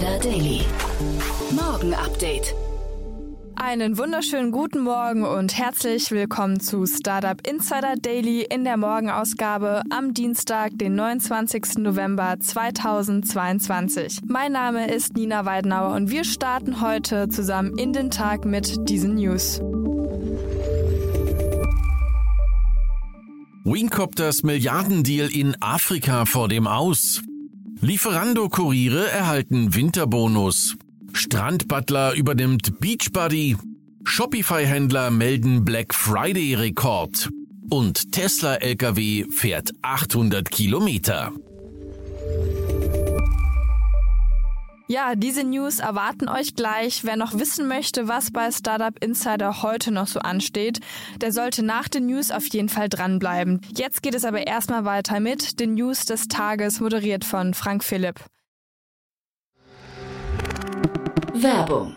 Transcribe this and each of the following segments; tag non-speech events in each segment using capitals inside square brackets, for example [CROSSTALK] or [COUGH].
Insider Daily. Morgen Update. Einen wunderschönen guten Morgen und herzlich willkommen zu Startup Insider Daily in der Morgenausgabe am Dienstag, den 29. November 2022. Mein Name ist Nina Weidenauer und wir starten heute zusammen in den Tag mit diesen News. Wingcopters Milliardendeal in Afrika vor dem Aus. Lieferando-Kuriere erhalten Winterbonus. Strandbutler übernimmt Beachbuddy. Shopify-Händler melden Black Friday-Rekord. Und Tesla-LKW fährt 800 Kilometer. Ja, diese News erwarten euch gleich. Wer noch wissen möchte, was bei Startup Insider heute noch so ansteht, der sollte nach den News auf jeden Fall dranbleiben. Jetzt geht es aber erstmal weiter mit den News des Tages, moderiert von Frank Philipp. Werbung.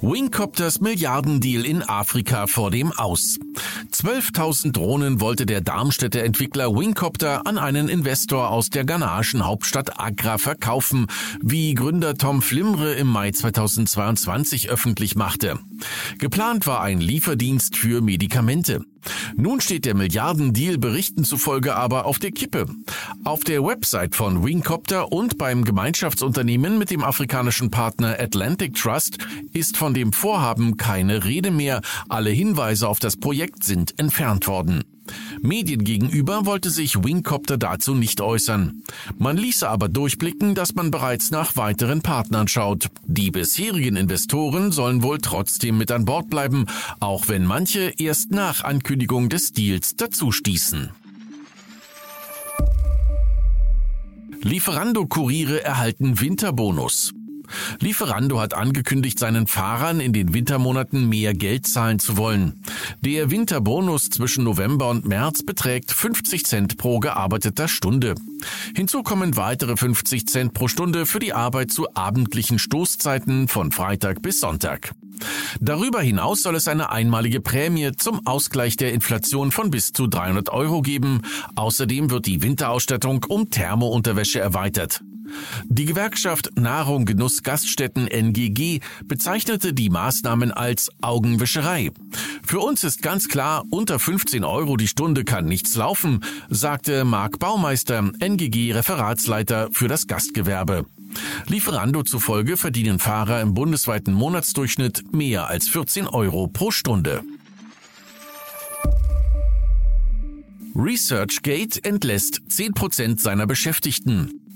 Wingcopters Milliardendeal in Afrika vor dem Aus. 12.000 Drohnen wollte der Darmstädter Entwickler Wingcopter an einen Investor aus der ghanaischen Hauptstadt Accra verkaufen, wie Gründer Tom Flimre im Mai 2022 öffentlich machte. Geplant war ein Lieferdienst für Medikamente. Nun steht der Milliardendeal Berichten zufolge aber auf der Kippe. Auf der Website von Wingcopter und beim Gemeinschaftsunternehmen mit dem afrikanischen Partner Atlantic Trust ist von dem Vorhaben keine Rede mehr. Alle Hinweise auf das Projekt sind entfernt worden. Medien gegenüber wollte sich Wingcopter dazu nicht äußern. Man ließe aber durchblicken, dass man bereits nach weiteren Partnern schaut. Die bisherigen Investoren sollen wohl trotzdem mit an Bord bleiben, auch wenn manche erst nach Ankündigung des Deals dazu stießen. Lieferando-Kuriere erhalten Winterbonus. Lieferando hat angekündigt, seinen Fahrern in den Wintermonaten mehr Geld zahlen zu wollen. Der Winterbonus zwischen November und März beträgt 50 Cent pro gearbeiteter Stunde. Hinzu kommen weitere 50 Cent pro Stunde für die Arbeit zu abendlichen Stoßzeiten von Freitag bis Sonntag. Darüber hinaus soll es eine einmalige Prämie zum Ausgleich der Inflation von bis zu 300 Euro geben. Außerdem wird die Winterausstattung um Thermounterwäsche erweitert. Die Gewerkschaft Nahrung Genuss Gaststätten NGG bezeichnete die Maßnahmen als Augenwischerei. Für uns ist ganz klar, unter 15 Euro die Stunde kann nichts laufen, sagte Marc Baumeister, NGG Referatsleiter für das Gastgewerbe. Lieferando zufolge verdienen Fahrer im bundesweiten Monatsdurchschnitt mehr als 14 Euro pro Stunde. ResearchGate entlässt 10% seiner Beschäftigten.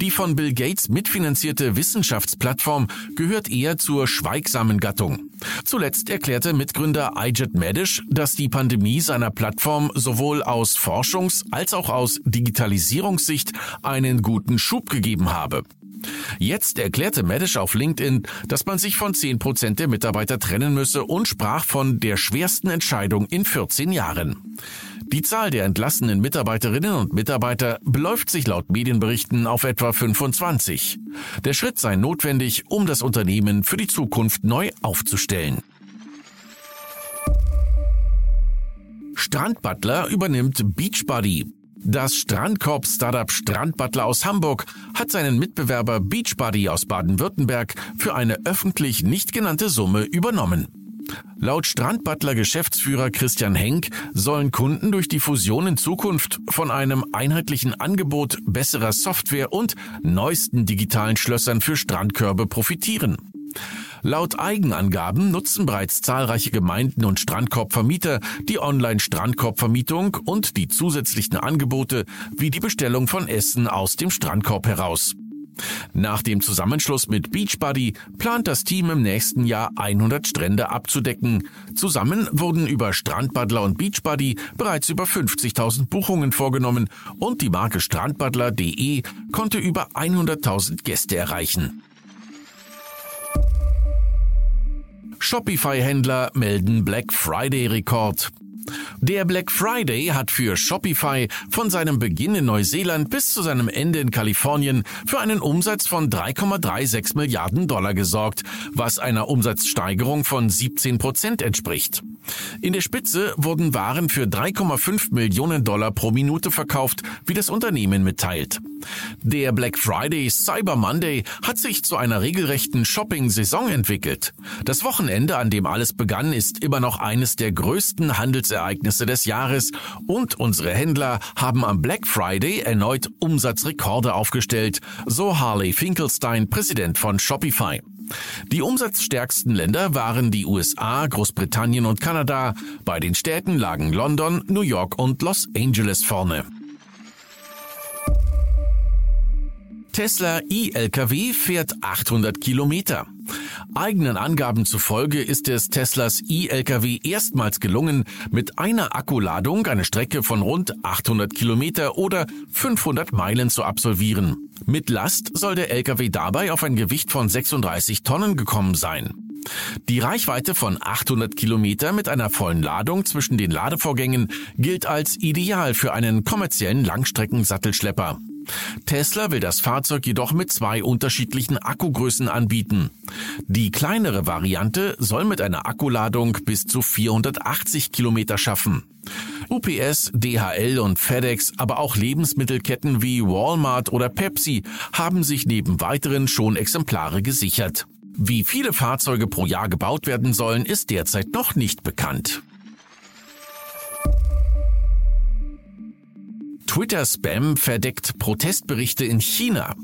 Die von Bill Gates mitfinanzierte Wissenschaftsplattform gehört eher zur schweigsamen Gattung. Zuletzt erklärte Mitgründer Ijat Medish, dass die Pandemie seiner Plattform sowohl aus Forschungs- als auch aus Digitalisierungssicht einen guten Schub gegeben habe. Jetzt erklärte Medisch auf LinkedIn, dass man sich von 10% der Mitarbeiter trennen müsse und sprach von der schwersten Entscheidung in 14 Jahren. Die Zahl der entlassenen Mitarbeiterinnen und Mitarbeiter beläuft sich laut Medienberichten auf etwa 25. Der Schritt sei notwendig, um das Unternehmen für die Zukunft neu aufzustellen. Strandbutler übernimmt Beachbuddy. Das Strandkorb-Startup Strandbutler aus Hamburg hat seinen Mitbewerber Beachbody aus Baden-Württemberg für eine öffentlich nicht genannte Summe übernommen. Laut Strandbutler Geschäftsführer Christian Henk sollen Kunden durch die Fusion in Zukunft von einem einheitlichen Angebot besserer Software und neuesten digitalen Schlössern für Strandkörbe profitieren. Laut Eigenangaben nutzen bereits zahlreiche Gemeinden und Strandkorbvermieter die Online-Strandkorbvermietung und die zusätzlichen Angebote wie die Bestellung von Essen aus dem Strandkorb heraus. Nach dem Zusammenschluss mit Beachbody plant das Team im nächsten Jahr 100 Strände abzudecken. Zusammen wurden über Strandbadler und Beachbody bereits über 50.000 Buchungen vorgenommen und die Marke strandbadler.de konnte über 100.000 Gäste erreichen. Shopify-Händler melden Black Friday-Rekord. Der Black Friday hat für Shopify von seinem Beginn in Neuseeland bis zu seinem Ende in Kalifornien für einen Umsatz von 3,36 Milliarden Dollar gesorgt, was einer Umsatzsteigerung von 17 Prozent entspricht. In der Spitze wurden Waren für 3,5 Millionen Dollar pro Minute verkauft, wie das Unternehmen mitteilt. Der Black Friday Cyber Monday hat sich zu einer regelrechten Shopping-Saison entwickelt. Das Wochenende, an dem alles begann, ist immer noch eines der größten Handelsereignisse des Jahres und unsere Händler haben am Black Friday erneut Umsatzrekorde aufgestellt, so Harley Finkelstein, Präsident von Shopify. Die umsatzstärksten Länder waren die USA, Großbritannien und Kanada. Bei den Städten lagen London, New York und Los Angeles vorne. Tesla e-Lkw fährt 800 Kilometer. Eigenen Angaben zufolge ist es Teslas e-Lkw erstmals gelungen, mit einer Akkuladung eine Strecke von rund 800 Kilometer oder 500 Meilen zu absolvieren. Mit Last soll der Lkw dabei auf ein Gewicht von 36 Tonnen gekommen sein. Die Reichweite von 800 Kilometer mit einer vollen Ladung zwischen den Ladevorgängen gilt als ideal für einen kommerziellen Langstreckensattelschlepper. Tesla will das Fahrzeug jedoch mit zwei unterschiedlichen Akkugrößen anbieten. Die kleinere Variante soll mit einer Akkuladung bis zu 480 Kilometer schaffen. UPS, DHL und FedEx, aber auch Lebensmittelketten wie Walmart oder Pepsi haben sich neben weiteren schon Exemplare gesichert. Wie viele Fahrzeuge pro Jahr gebaut werden sollen, ist derzeit noch nicht bekannt. Twitter-Spam verdeckt Protestberichte in China.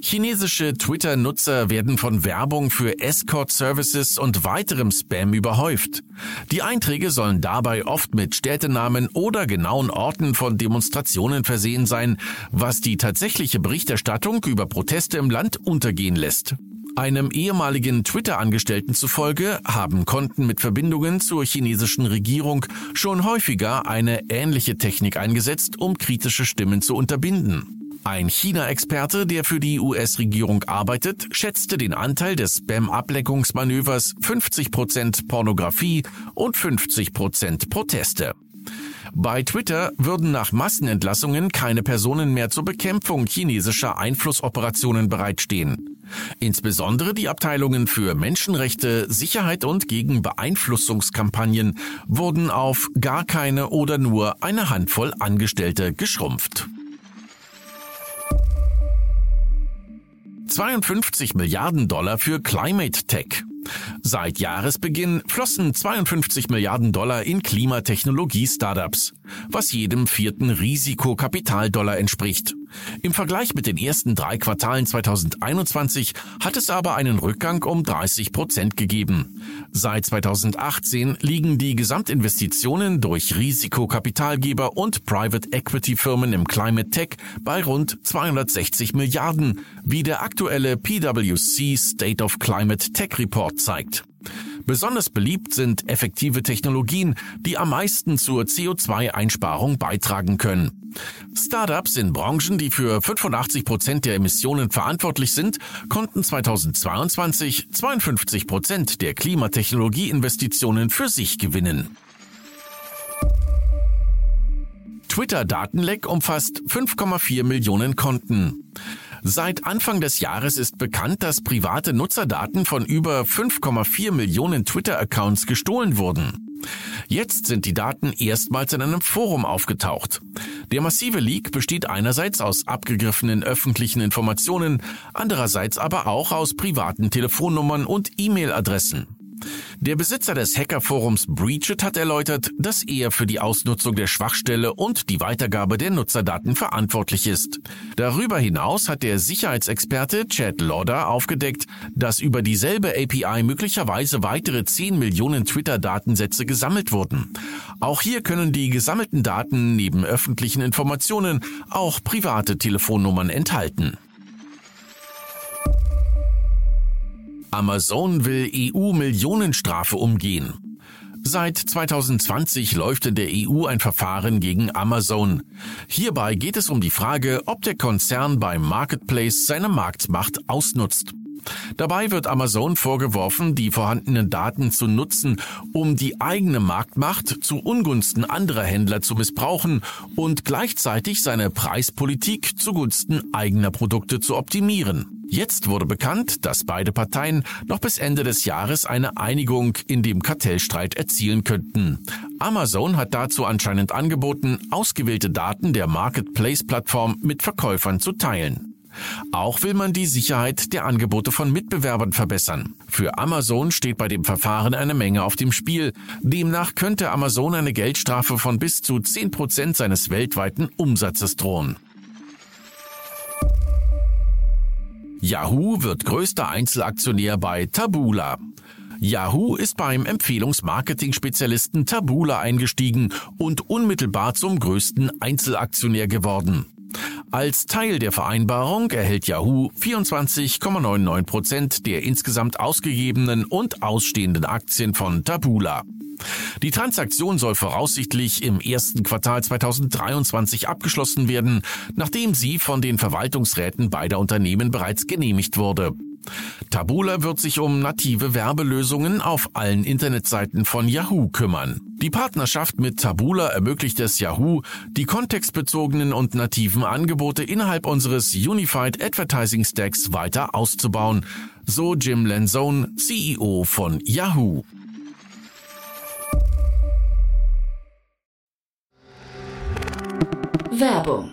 Chinesische Twitter-Nutzer werden von Werbung für Escort-Services und weiterem Spam überhäuft. Die Einträge sollen dabei oft mit Städtenamen oder genauen Orten von Demonstrationen versehen sein, was die tatsächliche Berichterstattung über Proteste im Land untergehen lässt. Einem ehemaligen Twitter-Angestellten zufolge haben Konten mit Verbindungen zur chinesischen Regierung schon häufiger eine ähnliche Technik eingesetzt, um kritische Stimmen zu unterbinden. Ein China-Experte, der für die US-Regierung arbeitet, schätzte den Anteil des Spam-Ableckungsmanövers 50% Pornografie und 50% Proteste. Bei Twitter würden nach Massenentlassungen keine Personen mehr zur Bekämpfung chinesischer Einflussoperationen bereitstehen. Insbesondere die Abteilungen für Menschenrechte, Sicherheit und gegen Beeinflussungskampagnen wurden auf gar keine oder nur eine Handvoll Angestellte geschrumpft. 52 Milliarden Dollar für Climate Tech. Seit Jahresbeginn flossen 52 Milliarden Dollar in Klimatechnologie-Startups, was jedem vierten Risikokapitaldollar entspricht. Im Vergleich mit den ersten drei Quartalen 2021 hat es aber einen Rückgang um 30 Prozent gegeben. Seit 2018 liegen die Gesamtinvestitionen durch Risikokapitalgeber und Private Equity Firmen im Climate Tech bei rund 260 Milliarden, wie der aktuelle PwC State of Climate Tech Report zeigt. Besonders beliebt sind effektive Technologien, die am meisten zur CO2-Einsparung beitragen können. Startups in Branchen, die für 85 Prozent der Emissionen verantwortlich sind, konnten 2022 52 Prozent der Klimatechnologieinvestitionen für sich gewinnen. Twitter-Datenleck umfasst 5,4 Millionen Konten. Seit Anfang des Jahres ist bekannt, dass private Nutzerdaten von über 5,4 Millionen Twitter-Accounts gestohlen wurden. Jetzt sind die Daten erstmals in einem Forum aufgetaucht. Der massive Leak besteht einerseits aus abgegriffenen öffentlichen Informationen, andererseits aber auch aus privaten Telefonnummern und E-Mail-Adressen. Der Besitzer des Hackerforums Breached hat erläutert, dass er für die Ausnutzung der Schwachstelle und die Weitergabe der Nutzerdaten verantwortlich ist. Darüber hinaus hat der Sicherheitsexperte Chad Lauder aufgedeckt, dass über dieselbe API möglicherweise weitere 10 Millionen Twitter-Datensätze gesammelt wurden. Auch hier können die gesammelten Daten neben öffentlichen Informationen auch private Telefonnummern enthalten. Amazon will EU-Millionenstrafe umgehen. Seit 2020 läuft in der EU ein Verfahren gegen Amazon. Hierbei geht es um die Frage, ob der Konzern beim Marketplace seine Marktmacht ausnutzt. Dabei wird Amazon vorgeworfen, die vorhandenen Daten zu nutzen, um die eigene Marktmacht zu Ungunsten anderer Händler zu missbrauchen und gleichzeitig seine Preispolitik zugunsten eigener Produkte zu optimieren. Jetzt wurde bekannt, dass beide Parteien noch bis Ende des Jahres eine Einigung in dem Kartellstreit erzielen könnten. Amazon hat dazu anscheinend angeboten, ausgewählte Daten der Marketplace-Plattform mit Verkäufern zu teilen. Auch will man die Sicherheit der Angebote von Mitbewerbern verbessern. Für Amazon steht bei dem Verfahren eine Menge auf dem Spiel. Demnach könnte Amazon eine Geldstrafe von bis zu 10 Prozent seines weltweiten Umsatzes drohen. Yahoo wird größter Einzelaktionär bei Tabula. Yahoo ist beim Empfehlungsmarketing-Spezialisten Tabula eingestiegen und unmittelbar zum größten Einzelaktionär geworden. Als Teil der Vereinbarung erhält Yahoo 24,99 Prozent der insgesamt ausgegebenen und ausstehenden Aktien von Tabula. Die Transaktion soll voraussichtlich im ersten Quartal 2023 abgeschlossen werden, nachdem sie von den Verwaltungsräten beider Unternehmen bereits genehmigt wurde. Tabula wird sich um native Werbelösungen auf allen Internetseiten von Yahoo kümmern. Die Partnerschaft mit Tabula ermöglicht es Yahoo, die kontextbezogenen und nativen Angebote innerhalb unseres Unified Advertising Stacks weiter auszubauen, so Jim Lanzone, CEO von Yahoo. Werbung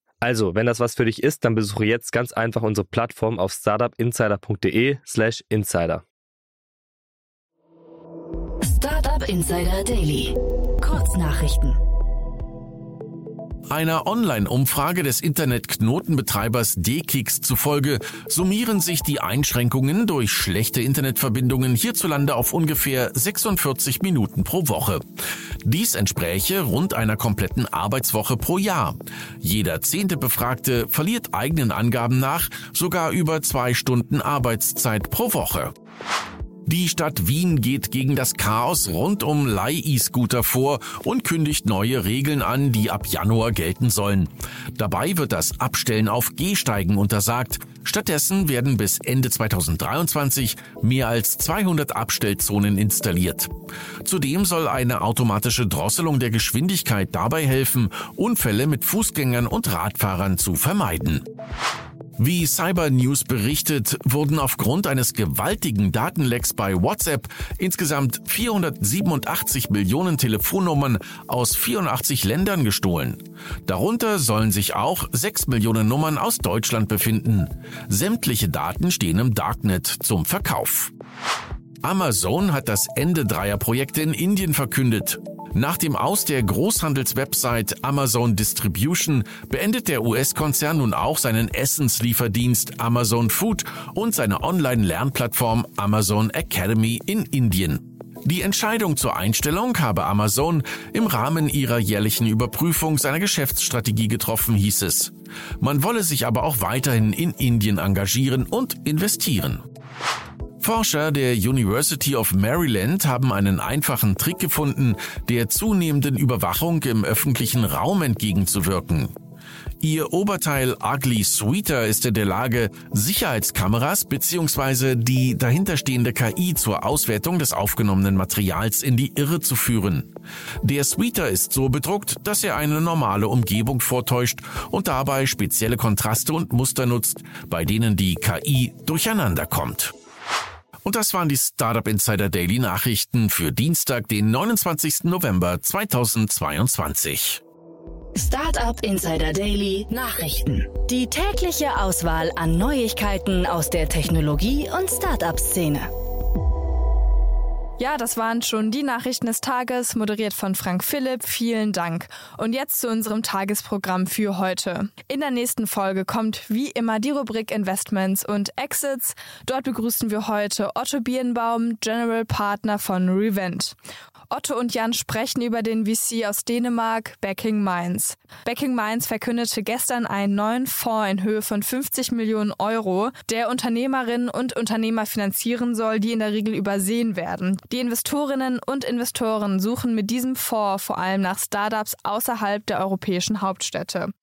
Also, wenn das was für dich ist, dann besuche jetzt ganz einfach unsere Plattform auf startupinsider.de/slash insider. Startup Insider Daily. Kurznachrichten. Einer Online-Umfrage des Internet-Knotenbetreibers DKIX zufolge summieren sich die Einschränkungen durch schlechte Internetverbindungen hierzulande auf ungefähr 46 Minuten pro Woche. Dies entspräche rund einer kompletten Arbeitswoche pro Jahr. Jeder zehnte Befragte verliert eigenen Angaben nach sogar über zwei Stunden Arbeitszeit pro Woche. Die Stadt Wien geht gegen das Chaos rund um Leih-E-Scooter vor und kündigt neue Regeln an, die ab Januar gelten sollen. Dabei wird das Abstellen auf Gehsteigen untersagt. Stattdessen werden bis Ende 2023 mehr als 200 Abstellzonen installiert. Zudem soll eine automatische Drosselung der Geschwindigkeit dabei helfen, Unfälle mit Fußgängern und Radfahrern zu vermeiden. Wie Cyber News berichtet, wurden aufgrund eines gewaltigen Datenlecks bei WhatsApp insgesamt 487 Millionen Telefonnummern aus 84 Ländern gestohlen. Darunter sollen sich auch 6 Millionen Nummern aus Deutschland befinden. Sämtliche Daten stehen im Darknet zum Verkauf. Amazon hat das Ende dreier Projekte in Indien verkündet. Nach dem Aus der Großhandelswebsite Amazon Distribution beendet der US-Konzern nun auch seinen Essenslieferdienst Amazon Food und seine Online-Lernplattform Amazon Academy in Indien. Die Entscheidung zur Einstellung habe Amazon im Rahmen ihrer jährlichen Überprüfung seiner Geschäftsstrategie getroffen, hieß es. Man wolle sich aber auch weiterhin in Indien engagieren und investieren. Forscher der University of Maryland haben einen einfachen Trick gefunden, der zunehmenden Überwachung im öffentlichen Raum entgegenzuwirken. Ihr Oberteil Ugly Sweeter ist in der Lage, Sicherheitskameras bzw. die dahinterstehende KI zur Auswertung des aufgenommenen Materials in die Irre zu führen. Der Sweeter ist so bedruckt, dass er eine normale Umgebung vortäuscht und dabei spezielle Kontraste und Muster nutzt, bei denen die KI durcheinander kommt. Und das waren die Startup Insider Daily Nachrichten für Dienstag, den 29. November 2022. Startup Insider Daily Nachrichten. Die tägliche Auswahl an Neuigkeiten aus der Technologie- und Startup-Szene. Ja, das waren schon die Nachrichten des Tages, moderiert von Frank Philipp. Vielen Dank. Und jetzt zu unserem Tagesprogramm für heute. In der nächsten Folge kommt wie immer die Rubrik Investments und Exits. Dort begrüßen wir heute Otto Birnbaum, General Partner von Revent. Otto und Jan sprechen über den VC aus Dänemark, Backing Minds. Backing Minds verkündete gestern einen neuen Fonds in Höhe von 50 Millionen Euro, der Unternehmerinnen und Unternehmer finanzieren soll, die in der Regel übersehen werden. Die Investorinnen und Investoren suchen mit diesem Fonds vor allem nach Startups außerhalb der europäischen Hauptstädte.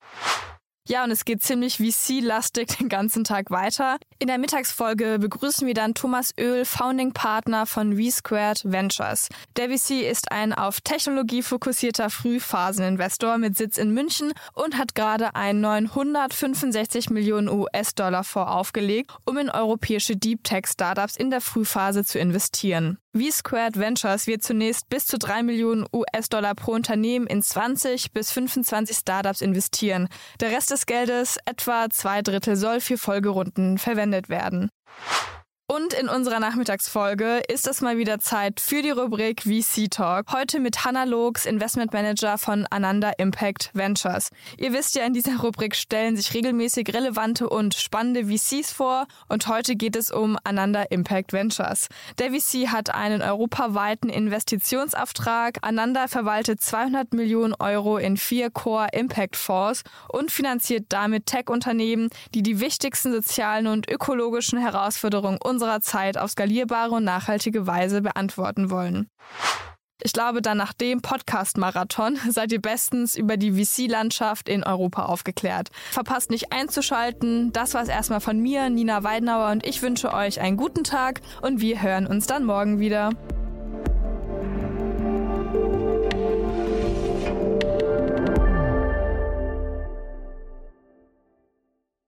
Ja, und es geht ziemlich VC-lastig den ganzen Tag weiter. In der Mittagsfolge begrüßen wir dann Thomas Öl, Founding Partner von V-Squared Ventures. Der VC ist ein auf Technologie fokussierter Frühphaseninvestor mit Sitz in München und hat gerade einen neuen 165 Millionen US-Dollar Fonds aufgelegt, um in europäische Deep Tech Startups in der Frühphase zu investieren. V-Squared Ventures wird zunächst bis zu 3 Millionen US-Dollar pro Unternehmen in 20 bis 25 Startups investieren. Der Rest des Geldes, etwa zwei Drittel, soll für Folgerunden verwendet werden. Und in unserer Nachmittagsfolge ist es mal wieder Zeit für die Rubrik VC Talk. Heute mit Hannah Looks, Investment Manager von Ananda Impact Ventures. Ihr wisst ja, in dieser Rubrik stellen sich regelmäßig relevante und spannende VCs vor und heute geht es um Ananda Impact Ventures. Der VC hat einen europaweiten Investitionsauftrag. Ananda verwaltet 200 Millionen Euro in vier Core Impact Fonds und finanziert damit Tech-Unternehmen, die die wichtigsten sozialen und ökologischen Herausforderungen unserer Zeit auf skalierbare und nachhaltige Weise beantworten wollen. Ich glaube, dann nach dem Podcast-Marathon [LAUGHS] seid ihr bestens über die VC-Landschaft in Europa aufgeklärt. Verpasst nicht einzuschalten. Das war es erstmal von mir, Nina Weidenauer, und ich wünsche euch einen guten Tag und wir hören uns dann morgen wieder.